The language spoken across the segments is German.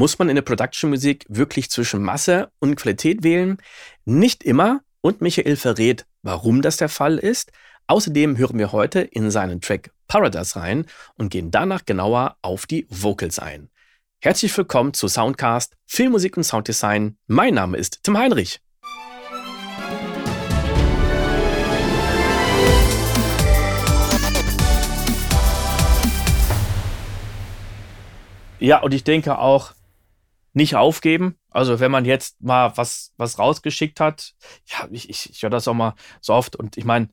Muss man in der Production-Musik wirklich zwischen Masse und Qualität wählen? Nicht immer. Und Michael verrät, warum das der Fall ist. Außerdem hören wir heute in seinen Track Paradise rein und gehen danach genauer auf die Vocals ein. Herzlich willkommen zu Soundcast Filmmusik und Sounddesign. Mein Name ist Tim Heinrich. Ja, und ich denke auch, nicht aufgeben. Also wenn man jetzt mal was, was rausgeschickt hat, ja, ich, ich, ich höre das auch mal so oft und ich meine,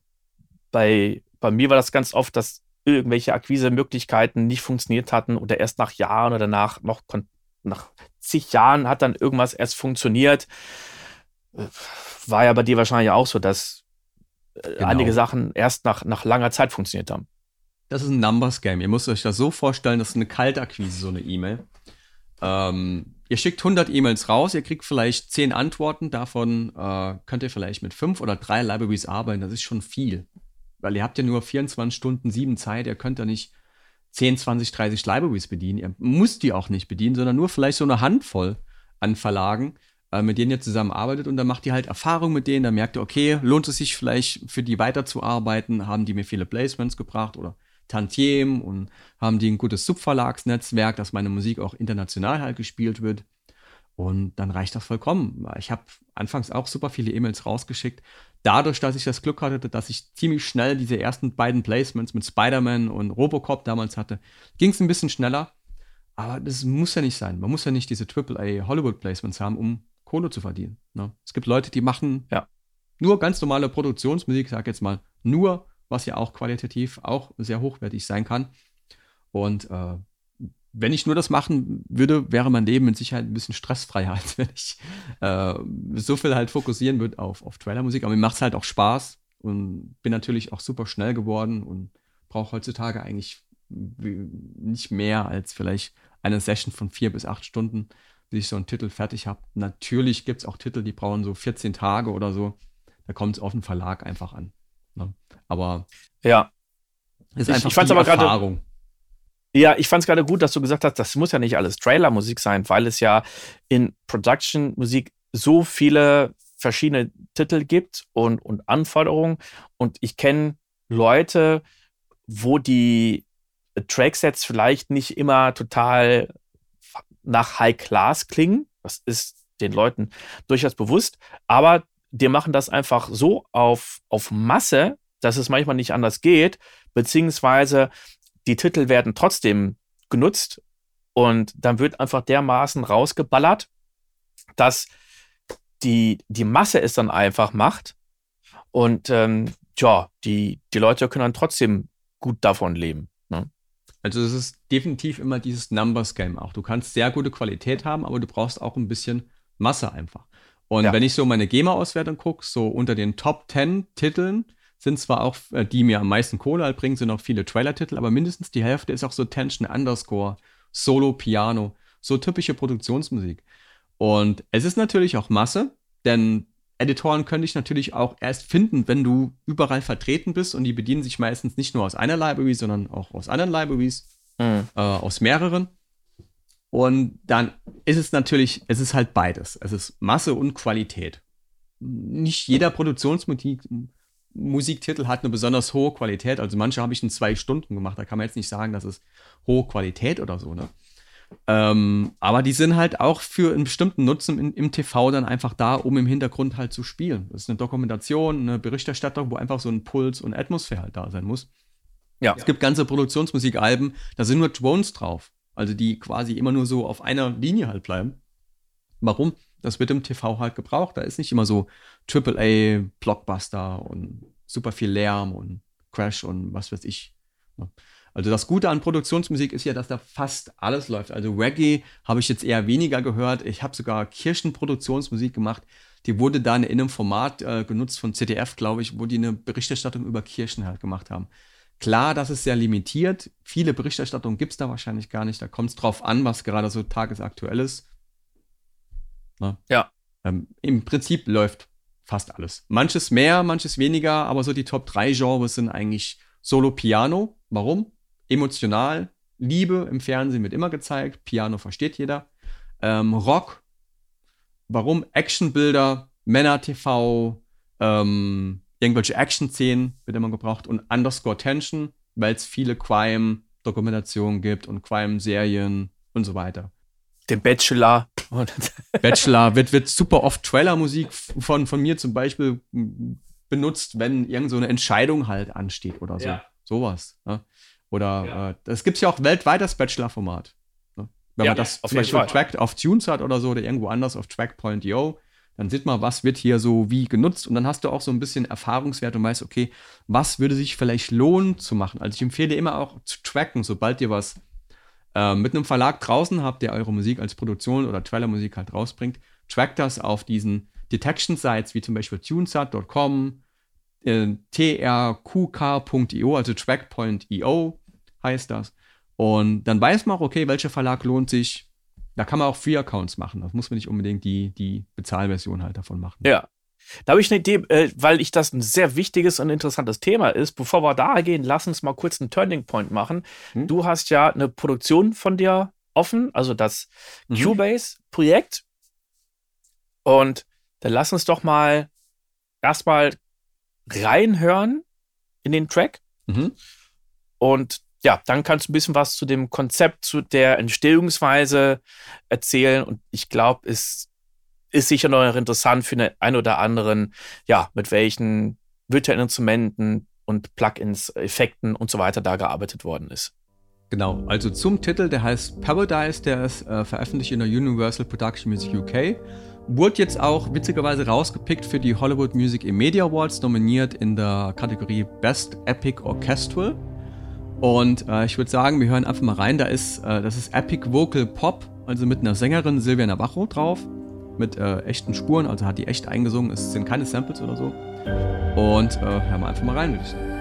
bei, bei mir war das ganz oft, dass irgendwelche Akquise-Möglichkeiten nicht funktioniert hatten oder erst nach Jahren oder nach noch nach zig Jahren hat dann irgendwas erst funktioniert. War ja bei dir wahrscheinlich auch so, dass äh, genau. einige Sachen erst nach, nach langer Zeit funktioniert haben. Das ist ein Numbers Game. Ihr müsst euch das so vorstellen, das ist eine Kaltakquise, so eine E-Mail. Ähm, ihr schickt 100 E-Mails raus, ihr kriegt vielleicht 10 Antworten, davon äh, könnt ihr vielleicht mit 5 oder 3 Libraries arbeiten, das ist schon viel. Weil ihr habt ja nur 24 Stunden, 7 Zeit, ihr könnt ja nicht 10, 20, 30 Libraries bedienen. Ihr müsst die auch nicht bedienen, sondern nur vielleicht so eine Handvoll an Verlagen, äh, mit denen ihr zusammenarbeitet und dann macht ihr halt Erfahrung mit denen, dann merkt ihr, okay, lohnt es sich vielleicht für die weiterzuarbeiten, haben die mir viele Placements gebracht oder Tantiem und haben die ein gutes Subverlagsnetzwerk, dass meine Musik auch international halt gespielt wird. Und dann reicht das vollkommen. Ich habe anfangs auch super viele E-Mails rausgeschickt. Dadurch, dass ich das Glück hatte, dass ich ziemlich schnell diese ersten beiden Placements mit Spider-Man und Robocop damals hatte, ging es ein bisschen schneller. Aber das muss ja nicht sein. Man muss ja nicht diese AAA Hollywood-Placements haben, um Kohle zu verdienen. Ne? Es gibt Leute, die machen ja. nur ganz normale Produktionsmusik, ich sage jetzt mal nur was ja auch qualitativ auch sehr hochwertig sein kann. Und äh, wenn ich nur das machen würde, wäre mein Leben mit Sicherheit ein bisschen stressfreier, als wenn ich äh, so viel halt fokussieren würde auf, auf Trailermusik. Aber mir macht es halt auch Spaß und bin natürlich auch super schnell geworden und brauche heutzutage eigentlich nicht mehr als vielleicht eine Session von vier bis acht Stunden, bis ich so einen Titel fertig habe. Natürlich gibt es auch Titel, die brauchen so 14 Tage oder so. Da kommt es auf den Verlag einfach an. Ne? Aber ja, ist ich, einfach ich fand's aber Erfahrung. Ja, ich fand es gerade gut, dass du gesagt hast, das muss ja nicht alles Trailer-Musik sein, weil es ja in Production-Musik so viele verschiedene Titel gibt und, und Anforderungen. Und ich kenne Leute, wo die Tracksets vielleicht nicht immer total nach High Class klingen. Das ist den Leuten durchaus bewusst. Aber die machen das einfach so auf, auf Masse, dass es manchmal nicht anders geht, beziehungsweise die Titel werden trotzdem genutzt und dann wird einfach dermaßen rausgeballert, dass die, die Masse es dann einfach macht und ähm, ja, die, die Leute können dann trotzdem gut davon leben. Ne? Also es ist definitiv immer dieses Numbers Game auch. Du kannst sehr gute Qualität haben, aber du brauchst auch ein bisschen Masse einfach. Und ja. wenn ich so meine GEMA-Auswertung gucke, so unter den Top 10 Titeln sind zwar auch, äh, die mir am meisten Kohle halt bringen, sind auch viele Trailer-Titel, aber mindestens die Hälfte ist auch so Tension Underscore, Solo, Piano, so typische Produktionsmusik. Und es ist natürlich auch Masse, denn Editoren könnte ich natürlich auch erst finden, wenn du überall vertreten bist und die bedienen sich meistens nicht nur aus einer Library, sondern auch aus anderen Libraries, mhm. äh, aus mehreren. Und dann ist es natürlich, es ist halt beides. Es ist Masse und Qualität. Nicht jeder Produktionsmusiktitel hat eine besonders hohe Qualität. Also manche habe ich in zwei Stunden gemacht. Da kann man jetzt nicht sagen, das ist hohe Qualität oder so. Ne? Ähm, aber die sind halt auch für einen bestimmten Nutzen in, im TV dann einfach da, um im Hintergrund halt zu spielen. Das ist eine Dokumentation, eine Berichterstattung, wo einfach so ein Puls und Atmosphäre halt da sein muss. Ja. Es gibt ganze Produktionsmusikalben, da sind nur Drones drauf. Also die quasi immer nur so auf einer Linie halt bleiben. Warum? Das wird im TV halt gebraucht. Da ist nicht immer so AAA, Blockbuster und super viel Lärm und Crash und was weiß ich. Also das Gute an Produktionsmusik ist ja, dass da fast alles läuft. Also Reggae habe ich jetzt eher weniger gehört. Ich habe sogar Kirchenproduktionsmusik gemacht. Die wurde dann in einem Format äh, genutzt von ZDF, glaube ich, wo die eine Berichterstattung über Kirchen halt gemacht haben. Klar, das ist sehr limitiert. Viele Berichterstattungen gibt es da wahrscheinlich gar nicht. Da kommt es drauf an, was gerade so tagesaktuell ist. Ne? Ja. Ähm, Im Prinzip läuft fast alles. Manches mehr, manches weniger, aber so die Top 3 Genres sind eigentlich Solo Piano. Warum? Emotional. Liebe im Fernsehen wird immer gezeigt. Piano versteht jeder. ähm, Rock. Warum? Actionbilder, Männer-TV, ähm, irgendwelche Action-Szenen wird immer gebraucht und Underscore Tension, weil es viele Crime-Dokumentationen gibt und Crime-Serien und so weiter. Den Bachelor. Bachelor wird, wird super oft Trailer-Musik von, von mir zum Beispiel benutzt, wenn irgend so eine Entscheidung halt ansteht oder so. Ja. Sowas. Ne? Oder ja. äh, das gibt es ja auch weltweit das Bachelor-Format. Ne? Wenn ja, man das zum Beispiel Tracked auf Tunes hat oder so oder irgendwo anders auf Track.io, dann sieht man, was wird hier so wie genutzt und dann hast du auch so ein bisschen Erfahrungswert und weißt, okay, was würde sich vielleicht lohnen zu machen. Also ich empfehle immer auch zu tracken, sobald ihr was äh, mit einem Verlag draußen habt, der eure Musik als Produktion oder Trailer-Musik halt rausbringt, trackt das auf diesen Detection-Sites wie zum Beispiel tunesat.com, äh, trqk.io, also track.io heißt das. Und dann weiß man auch, okay, welcher Verlag lohnt sich, da kann man auch Free Accounts machen. Das muss man nicht unbedingt die, die Bezahlversion halt davon machen. Ja. Da habe ich eine Idee, äh, weil ich das ein sehr wichtiges und interessantes Thema ist. Bevor wir da gehen, lass uns mal kurz einen Turning Point machen. Hm? Du hast ja eine Produktion von dir offen, also das mhm. Cubase-Projekt. Und dann lass uns doch mal erstmal reinhören in den Track. Mhm. Und ja, dann kannst du ein bisschen was zu dem Konzept, zu der Entstehungsweise erzählen. Und ich glaube, es ist sicher noch interessant für den einen oder anderen, ja, mit welchen virtuellen Instrumenten und Plugins, Effekten und so weiter da gearbeitet worden ist. Genau, also zum Titel, der heißt Paradise, der ist äh, veröffentlicht in der Universal Production Music UK. Wurde jetzt auch witzigerweise rausgepickt für die Hollywood Music and Media Awards, nominiert in der Kategorie Best Epic Orchestral. Und äh, ich würde sagen, wir hören einfach mal rein. Da ist, äh, das ist Epic Vocal Pop, also mit einer Sängerin Silvia Navajo drauf, mit äh, echten Spuren, also hat die echt eingesungen. Es sind keine Samples oder so. Und äh, hören wir einfach mal rein, würde ich sagen.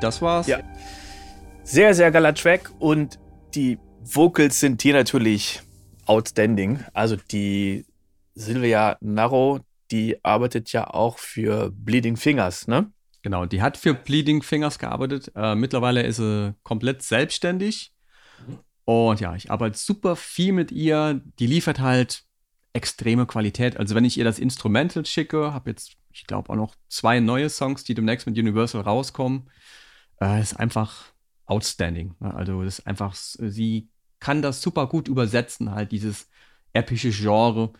Das war's. Ja. Sehr, sehr geiler Track und die Vocals sind hier natürlich outstanding. Also die Silvia Narrow, die arbeitet ja auch für Bleeding Fingers, ne? Genau, die hat für Bleeding Fingers gearbeitet. Äh, mittlerweile ist sie komplett selbstständig. Und ja, ich arbeite super viel mit ihr. Die liefert halt extreme Qualität. Also wenn ich ihr das Instrumental schicke, habe jetzt, ich glaube, auch noch zwei neue Songs, die demnächst mit Universal rauskommen. Äh, ist einfach outstanding. Also das ist einfach, sie kann das super gut übersetzen, halt dieses epische Genre.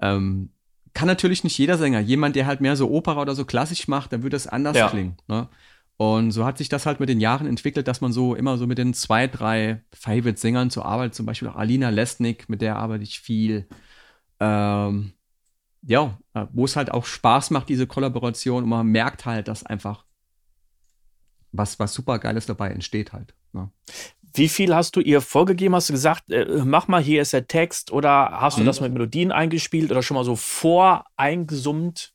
Ähm, kann natürlich nicht jeder Sänger. Jemand, der halt mehr so Opera oder so klassisch macht, dann würde das anders ja. klingen. Ne? Und so hat sich das halt mit den Jahren entwickelt, dass man so immer so mit den zwei, drei Favorite-Sängern zur Arbeit, zum Beispiel auch Alina Lesnick, mit der arbeite ich viel. Ähm, ja, äh, wo es halt auch Spaß macht, diese Kollaboration. Und man merkt halt, dass einfach was, was super Geiles dabei entsteht halt. Ne? Wie viel hast du ihr vorgegeben? Hast du gesagt, äh, mach mal, hier ist der Text? Oder hast du mhm. das mit Melodien eingespielt oder schon mal so voreingesummt?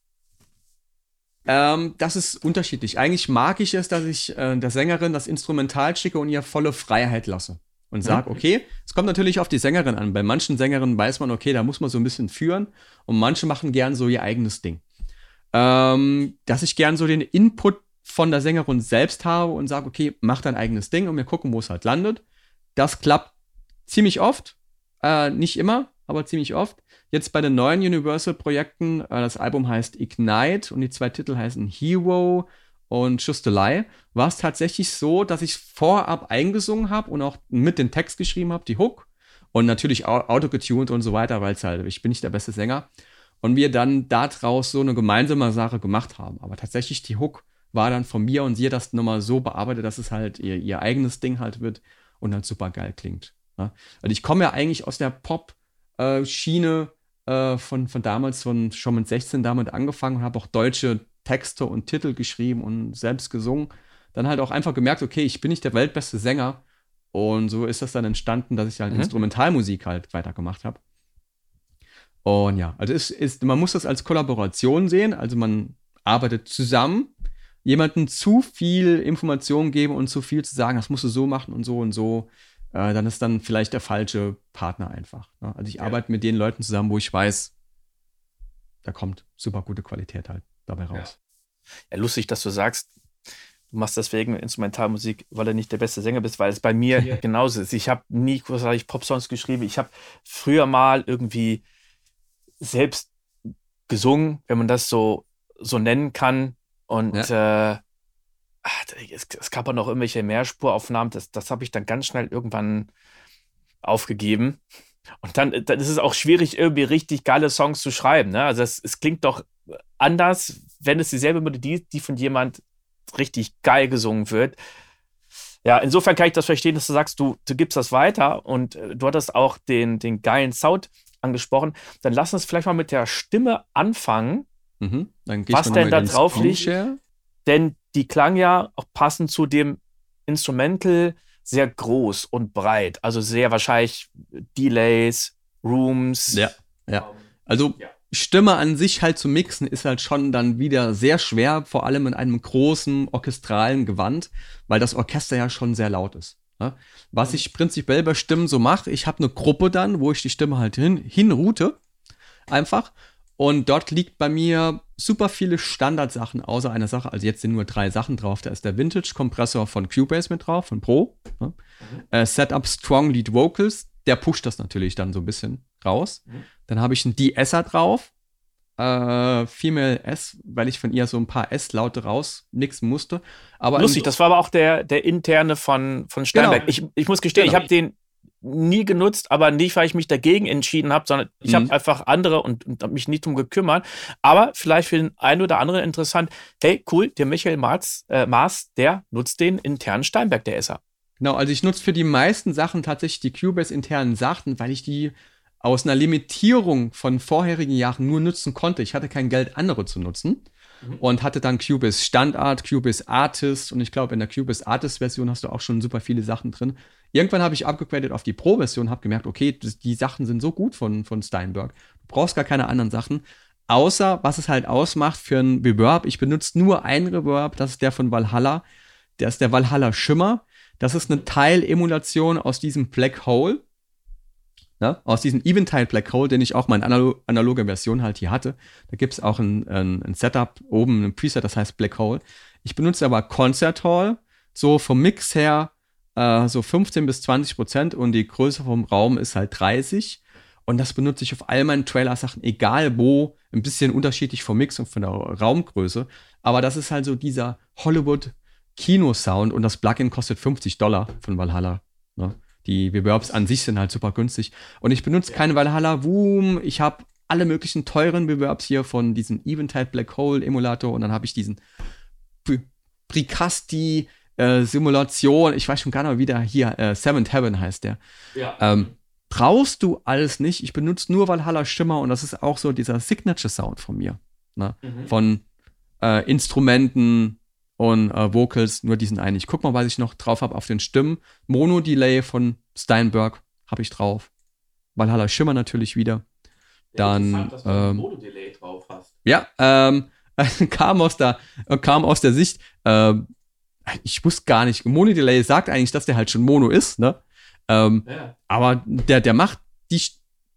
Ähm, das ist unterschiedlich. Eigentlich mag ich es, dass ich äh, der Sängerin das Instrumental schicke und ihr volle Freiheit lasse. Und sage, mhm. okay, es kommt natürlich auf die Sängerin an. Bei manchen Sängerinnen weiß man, okay, da muss man so ein bisschen führen. Und manche machen gern so ihr eigenes Ding. Ähm, dass ich gern so den Input von der Sängerin selbst habe und sage, okay, mach dein eigenes Ding und wir gucken, wo es halt landet. Das klappt ziemlich oft, äh, nicht immer, aber ziemlich oft. Jetzt bei den neuen Universal-Projekten, äh, das Album heißt Ignite und die zwei Titel heißen Hero und Just a Lie, war es tatsächlich so, dass ich vorab eingesungen habe und auch mit den Text geschrieben habe, die Hook und natürlich autogetuned und so weiter, weil es halt, ich bin nicht der beste Sänger. Und wir dann daraus so eine gemeinsame Sache gemacht haben. Aber tatsächlich die Hook war dann von mir und sie hat das nochmal so bearbeitet, dass es halt ihr, ihr eigenes Ding halt wird und dann super geil klingt. Ne? Also ich komme ja eigentlich aus der Pop-Schiene äh, von, von damals, von schon mit 16 damit angefangen und habe auch deutsche Texte und Titel geschrieben und selbst gesungen. Dann halt auch einfach gemerkt, okay, ich bin nicht der weltbeste Sänger. Und so ist das dann entstanden, dass ich halt mhm. Instrumentalmusik halt weitergemacht habe. Und ja, also es ist, man muss das als Kollaboration sehen. Also man arbeitet zusammen jemandem zu viel Informationen geben und zu viel zu sagen, das musst du so machen und so und so, äh, dann ist dann vielleicht der falsche Partner einfach. Ne? Also ich ja. arbeite mit den Leuten zusammen, wo ich weiß, da kommt super gute Qualität halt dabei raus. Ja, ja lustig, dass du sagst, du machst deswegen Instrumentalmusik, weil du nicht der beste Sänger bist, weil es bei mir ja. genauso ist. Ich habe nie großartig Popsongs geschrieben. Ich habe früher mal irgendwie selbst gesungen, wenn man das so, so nennen kann. Und ja. äh, es, es, gab auch noch irgendwelche Mehrspuraufnahmen. Das, das habe ich dann ganz schnell irgendwann aufgegeben. Und dann, dann ist es auch schwierig, irgendwie richtig geile Songs zu schreiben. Ne? Also es, es klingt doch anders, wenn es dieselbe Melodie, die von jemand richtig geil gesungen wird. Ja, insofern kann ich das verstehen, dass du sagst, du, du gibst das weiter und äh, du hattest auch den, den geilen Sound angesprochen. Dann lass uns vielleicht mal mit der Stimme anfangen. Mhm. was denn da drauf liegt. Denn die klang ja auch passend zu dem Instrumental sehr groß und breit. Also sehr wahrscheinlich Delays, Rooms. Ja, ja. Also ja. Stimme an sich halt zu mixen ist halt schon dann wieder sehr schwer, vor allem in einem großen orchestralen Gewand, weil das Orchester ja schon sehr laut ist. Ne? Was ich prinzipiell bei Stimmen so mache, ich habe eine Gruppe dann, wo ich die Stimme halt hin, hinroute, einfach. Und dort liegt bei mir super viele Standardsachen außer einer Sache. Also jetzt sind nur drei Sachen drauf. Da ist der Vintage-Kompressor von Cubase mit drauf, von Pro. Ne? Mhm. Äh, Setup Strong Lead Vocals. Der pusht das natürlich dann so ein bisschen raus. Mhm. Dann habe ich einen De-Esser drauf. Äh, Female S, weil ich von ihr so ein paar S-Laute rausmixen musste. Aber Lustig, das war aber auch der, der interne von, von Steinberg. Genau. Ich, ich muss gestehen, genau. ich habe den nie genutzt, aber nicht, weil ich mich dagegen entschieden habe, sondern ich mhm. habe einfach andere und, und mich nicht drum gekümmert. Aber vielleicht für den einen oder anderen interessant, hey, cool, der Michael Maas, äh, Maas der nutzt den internen Steinberg, der Esser. Genau, also ich nutze für die meisten Sachen tatsächlich die Cubase internen Sachen, weil ich die aus einer Limitierung von vorherigen Jahren nur nutzen konnte. Ich hatte kein Geld, andere zu nutzen. Mhm. Und hatte dann Cubase Standard, Cubase Artist und ich glaube, in der Cubase Artist Version hast du auch schon super viele Sachen drin. Irgendwann habe ich abgegradet auf die Pro-Version, habe gemerkt, okay, die Sachen sind so gut von, von Steinberg. Du brauchst gar keine anderen Sachen. Außer, was es halt ausmacht für ein Reverb. Ich benutze nur ein Reverb, das ist der von Valhalla. Der ist der Valhalla Schimmer. Das ist eine Teilemulation aus diesem Black Hole. Ne? Aus diesem Eventide Black Hole, den ich auch mal in analo analoger Version halt hier hatte. Da gibt es auch ein, ein, ein, Setup oben, ein Preset, das heißt Black Hole. Ich benutze aber Concert Hall. So vom Mix her äh, so 15 bis 20 Prozent und die Größe vom Raum ist halt 30. Und das benutze ich auf all meinen Trailer-Sachen, egal wo, ein bisschen unterschiedlich vom Mix und von der Raumgröße. Aber das ist halt so dieser Hollywood-Kino-Sound und das Plugin kostet 50 Dollar von Valhalla. Ne? Die Reverbs an sich sind halt super günstig. Und ich benutze keine Valhalla Woom. Ich habe alle möglichen teuren Reverbs hier von diesem Eventide Black Hole Emulator und dann habe ich diesen Bricasti äh, Simulation. Ich weiß schon gar nicht mehr, wie der hier, äh, Seventh Heaven heißt der. Ja. Ähm, brauchst du alles nicht. Ich benutze nur Valhalla Schimmer und das ist auch so dieser Signature Sound von mir. Ne? Mhm. Von äh, Instrumenten und äh, Vocals, nur diesen einen. Ich guck mal, was ich noch drauf habe auf den Stimmen. Mono-Delay von Steinberg habe ich drauf. Valhalla Schimmer natürlich wieder. Dann. Ja, dass du ähm, Mono-Delay drauf hast. Ja, ähm, kam, aus der, kam aus der Sicht, äh, ich wusste gar nicht, Mono-Delay sagt eigentlich, dass der halt schon Mono ist, ne? Ähm, ja. Aber der, der macht die,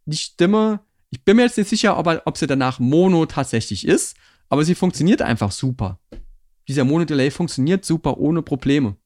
die Stimme, ich bin mir jetzt nicht sicher, ob, er, ob sie danach Mono tatsächlich ist, aber sie funktioniert einfach super. Dieser Mono-Delay funktioniert super ohne Probleme.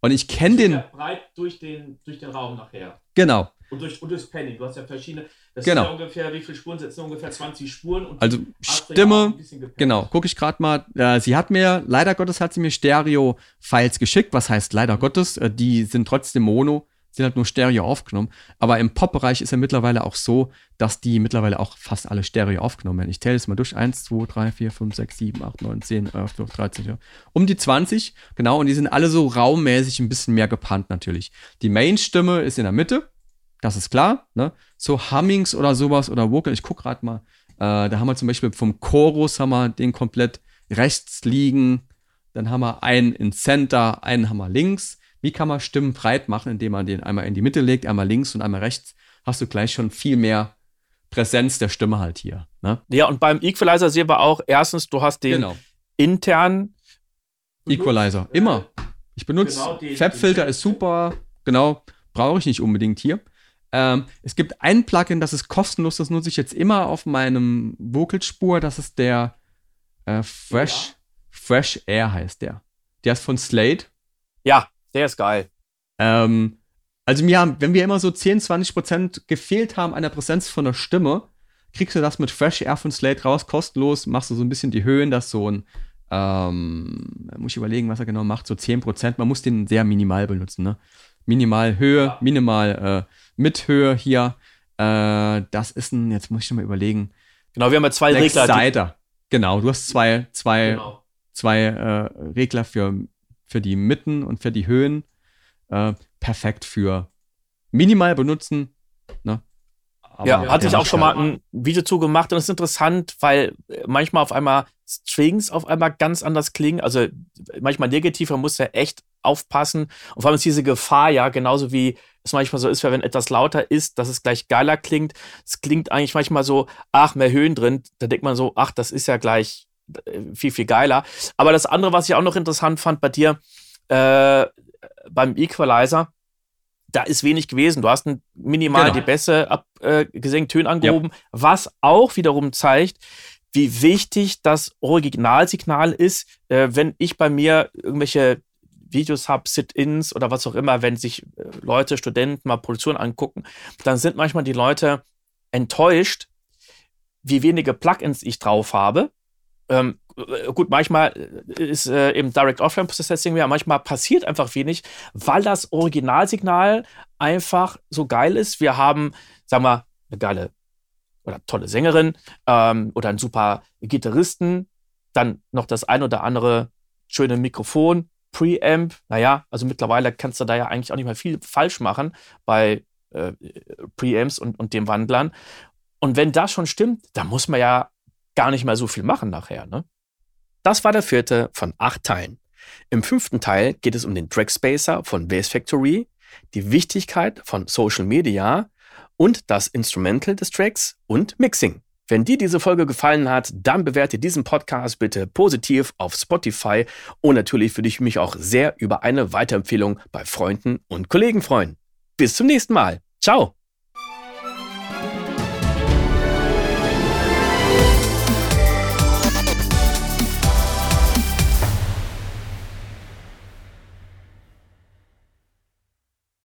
Und ich kenne den. Ja breit durch den, durch den Raum nachher. Genau. Und durch, und durchs Panning. Du hast ja verschiedene. Das genau. sind ja ungefähr, wie viele Spuren sind Ungefähr 20 Spuren. also Stimme, genau, gucke ich gerade mal. Äh, sie hat mir, leider Gottes hat sie mir Stereo-Files geschickt. Was heißt leider Gottes? Äh, die sind trotzdem Mono sind halt nur Stereo aufgenommen. Aber im Pop-Bereich ist ja mittlerweile auch so, dass die mittlerweile auch fast alle Stereo aufgenommen werden. Ich zähle es mal durch. 1, 2, 3, 4, 5, 6, 7, 8, 9, 10, 11, 12, 13, ja. Um die 20, genau. Und die sind alle so raummäßig ein bisschen mehr gepannt natürlich. Die Main-Stimme ist in der Mitte. Das ist klar. Ne? So Hummings oder sowas oder Vocal. Ich gucke gerade mal. Äh, da haben wir zum Beispiel vom Chorus haben wir den komplett rechts liegen. Dann haben wir einen in Center, einen haben wir links. Wie kann man Stimmen breit machen, indem man den einmal in die Mitte legt, einmal links und einmal rechts? Hast du gleich schon viel mehr Präsenz der Stimme halt hier. Ne? Ja, und beim Equalizer sehen wir auch, erstens, du hast den genau. internen Equalizer. Immer. Ich benutze genau Fabfilter, ist super. Genau, brauche ich nicht unbedingt hier. Ähm, es gibt ein Plugin, das ist kostenlos, das nutze ich jetzt immer auf meinem Vocalspur. Das ist der äh, Fresh, ja. Fresh Air heißt der. Der ist von Slate. Ja, der ist geil. Ähm, also mir, wenn wir immer so 10, 20 Prozent gefehlt haben an der Präsenz von der Stimme, kriegst du das mit Fresh Air von Slate raus, kostenlos, machst du so ein bisschen die Höhen, dass so ein, ähm, muss ich überlegen, was er genau macht, so 10 Prozent. Man muss den sehr minimal benutzen, ne? Minimal Höhe, ja. minimal äh, Mithöhe hier. Äh, das ist ein, jetzt muss ich schon mal überlegen. Genau, wir haben ja zwei Regler. Seiter. Genau, du hast zwei, zwei, genau. zwei äh, Regler für für die Mitten und für die Höhen. Äh, perfekt für minimal benutzen. Ne? Aber ja, hatte ich auch schon mal ein Video zu gemacht und es ist interessant, weil manchmal auf einmal Strings auf einmal ganz anders klingen. Also manchmal negativ, man muss ja echt aufpassen. Und vor allem ist diese Gefahr ja genauso wie es manchmal so ist, wenn etwas lauter ist, dass es gleich geiler klingt. Es klingt eigentlich manchmal so, ach, mehr Höhen drin. Da denkt man so, ach, das ist ja gleich viel, viel geiler. Aber das andere, was ich auch noch interessant fand bei dir, äh, beim Equalizer, da ist wenig gewesen. Du hast minimal genau. die Bässe abgesenkt, äh, Töne angehoben, ja. was auch wiederum zeigt, wie wichtig das Originalsignal ist, äh, wenn ich bei mir irgendwelche Videos habe, Sit-ins oder was auch immer, wenn sich äh, Leute, Studenten mal Produktion angucken, dann sind manchmal die Leute enttäuscht, wie wenige Plugins ich drauf habe ähm, äh, gut, manchmal äh, ist äh, im Direct Offline Processing ja manchmal passiert einfach wenig, weil das Originalsignal einfach so geil ist. Wir haben, sagen wir, eine geile oder tolle Sängerin ähm, oder einen super Gitarristen, dann noch das ein oder andere schöne Mikrofon, Preamp. Naja, also mittlerweile kannst du da ja eigentlich auch nicht mehr viel falsch machen bei äh, Preamps und, und den Wandlern. Und wenn das schon stimmt, dann muss man ja gar nicht mehr so viel machen nachher. Ne? Das war der vierte von acht Teilen. Im fünften Teil geht es um den Trackspacer von Bass Factory, die Wichtigkeit von Social Media und das Instrumental des Tracks und Mixing. Wenn dir diese Folge gefallen hat, dann bewerte diesen Podcast bitte positiv auf Spotify und natürlich würde ich mich auch sehr über eine Weiterempfehlung bei Freunden und Kollegen freuen. Bis zum nächsten Mal. Ciao!